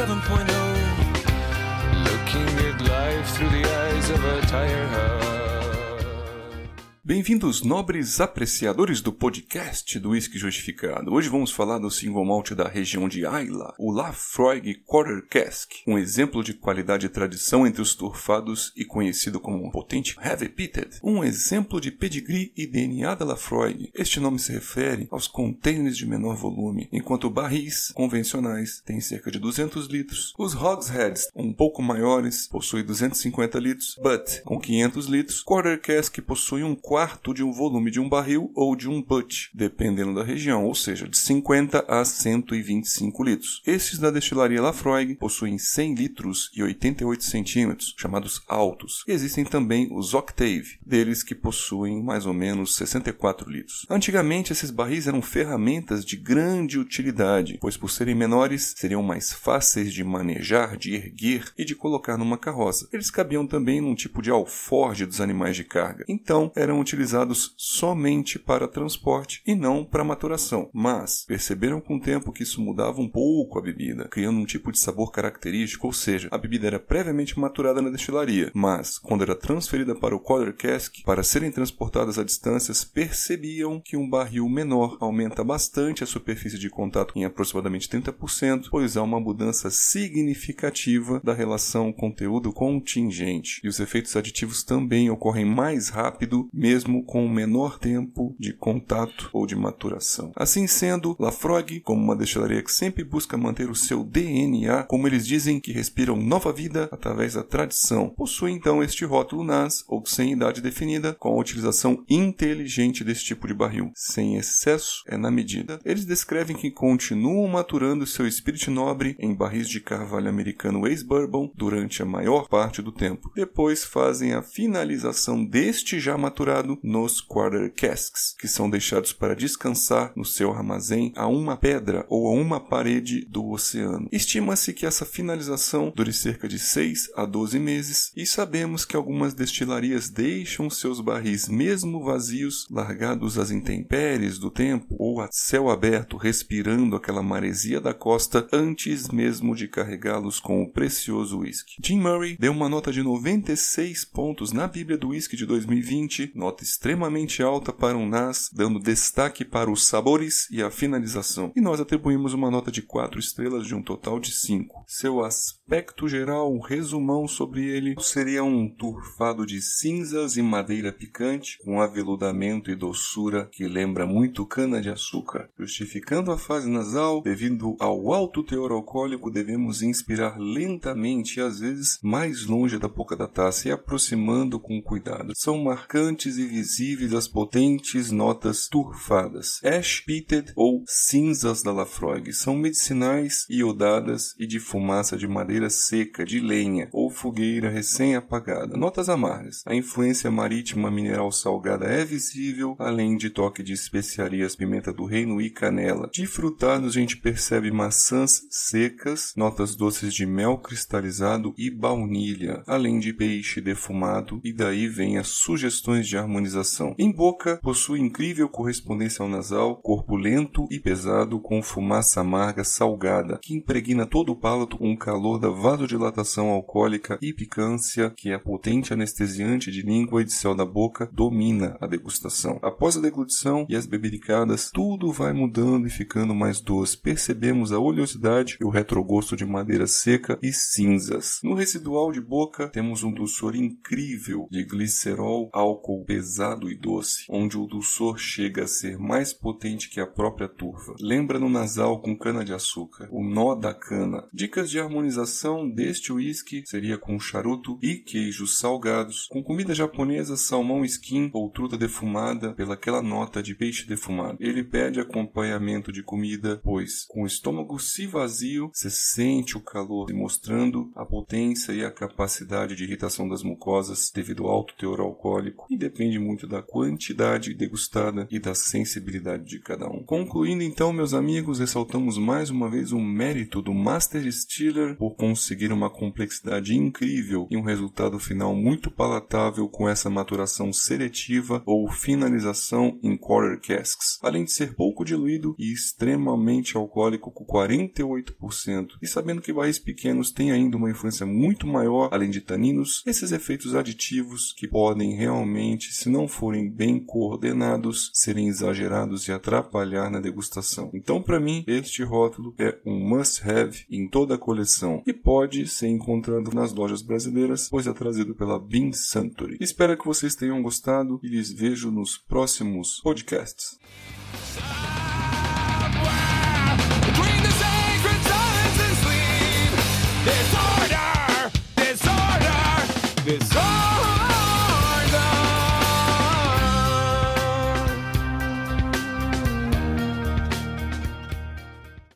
Oh. Looking at life through the eyes of a tired heart. Bem-vindos, nobres apreciadores do podcast do Whisky Justificado. Hoje vamos falar do single malt da região de Ayla, o Lafroig Quarter Cask, um exemplo de qualidade e tradição entre os turfados e conhecido como um potente Heavy Pitted, um exemplo de pedigree e DNA da Lafroig. Este nome se refere aos containers de menor volume, enquanto barris convencionais têm cerca de 200 litros. Os hogsheads, um pouco maiores, possuem 250 litros, but com 500 litros, Quarter Cask possui um quarto de um volume de um barril ou de um butt, dependendo da região, ou seja, de 50 a 125 litros. Estes da destilaria Lafroig possuem 100 litros e 88 centímetros, chamados altos. E existem também os Octave, deles que possuem mais ou menos 64 litros. Antigamente, esses barris eram ferramentas de grande utilidade, pois por serem menores, seriam mais fáceis de manejar, de erguer e de colocar numa carroça. Eles cabiam também num tipo de alforge dos animais de carga. Então, eram utilizados somente para transporte e não para maturação. Mas perceberam com o tempo que isso mudava um pouco a bebida, criando um tipo de sabor característico, ou seja, a bebida era previamente maturada na destilaria, mas quando era transferida para o quarter cask para serem transportadas a distâncias, percebiam que um barril menor aumenta bastante a superfície de contato em aproximadamente 30%, pois há uma mudança significativa da relação conteúdo-contingente, e os efeitos aditivos também ocorrem mais rápido, mesmo mesmo com o menor tempo de contato ou de maturação. Assim sendo, Lafroig, como uma destilaria que sempre busca manter o seu DNA, como eles dizem que respiram nova vida através da tradição, possui então este rótulo NAS, ou sem idade definida, com a utilização inteligente desse tipo de barril, sem excesso, é na medida. Eles descrevem que continuam maturando seu espírito nobre em barris de carvalho americano ex-bourbon durante a maior parte do tempo. Depois fazem a finalização deste já maturado nos quarter casks, que são deixados para descansar no seu armazém a uma pedra ou a uma parede do oceano. Estima-se que essa finalização dure cerca de 6 a 12 meses e sabemos que algumas destilarias deixam seus barris mesmo vazios, largados às intempéries do tempo ou a céu aberto, respirando aquela maresia da costa antes mesmo de carregá-los com o precioso whisky. Jim Murray deu uma nota de 96 pontos na Bíblia do Whisky de 2020, nota extremamente alta para um NAS, dando destaque para os sabores e a finalização. E nós atribuímos uma nota de 4 estrelas de um total de 5. Seu aspecto geral, um resumão sobre ele, seria um turfado de cinzas e madeira picante, com aveludamento e doçura que lembra muito cana-de-açúcar. Justificando a fase nasal, devido ao alto teor alcoólico, devemos inspirar lentamente e às vezes mais longe da boca da taça e aproximando com cuidado. São marcantes e visíveis as potentes notas turfadas. Ash pitted ou cinzas da Lafroig são medicinais, iodadas e de fumaça de madeira seca, de lenha ou fogueira recém-apagada. Notas amargas. A influência marítima mineral salgada é visível, além de toque de especiarias, pimenta do reino e canela. De frutados a gente percebe maçãs secas, notas doces de mel cristalizado e baunilha, além de peixe defumado, e daí vem as sugestões de harmonização. Em boca, possui incrível correspondência ao nasal, corpo lento e pesado com fumaça amarga salgada, que impregna todo o palato com o calor da vasodilatação alcoólica e picância que a potente anestesiante de língua e de céu da boca domina a degustação. Após a deglutição e as bebericadas, tudo vai mudando e ficando mais doce. Percebemos a oleosidade e o retrogosto de madeira seca e cinzas. No residual de boca, temos um dulçor incrível de glicerol, álcool pesado e doce, onde o dulçor chega a ser mais potente que a própria turva. Lembra no nasal com cana-de-açúcar, o nó da cana. Dicas de harmonização deste whisky seria com charuto e queijos salgados, com comida japonesa, salmão skin ou truta defumada pelaquela nota de peixe defumado. Ele pede acompanhamento de comida, pois com o estômago se vazio, se sente o calor mostrando a potência e a capacidade de irritação das mucosas devido ao alto teor alcoólico e depende depende muito da quantidade degustada e da sensibilidade de cada um. Concluindo então, meus amigos, ressaltamos mais uma vez o mérito do Master Distiller por conseguir uma complexidade incrível e um resultado final muito palatável com essa maturação seletiva ou finalização em quarter casks, além de ser pouco diluído e extremamente alcoólico com 48%. E sabendo que barris pequenos têm ainda uma influência muito maior, além de taninos, esses efeitos aditivos que podem realmente, se não forem bem coordenados, serem exagerados e atrapalhar na degustação. Então, para mim, este rótulo é um must-have em toda a coleção e pode ser encontrado nas lojas brasileiras, pois é trazido pela Bean Suntory. Espero que vocês tenham gostado e lhes vejo nos próximos podcasts. Disorder!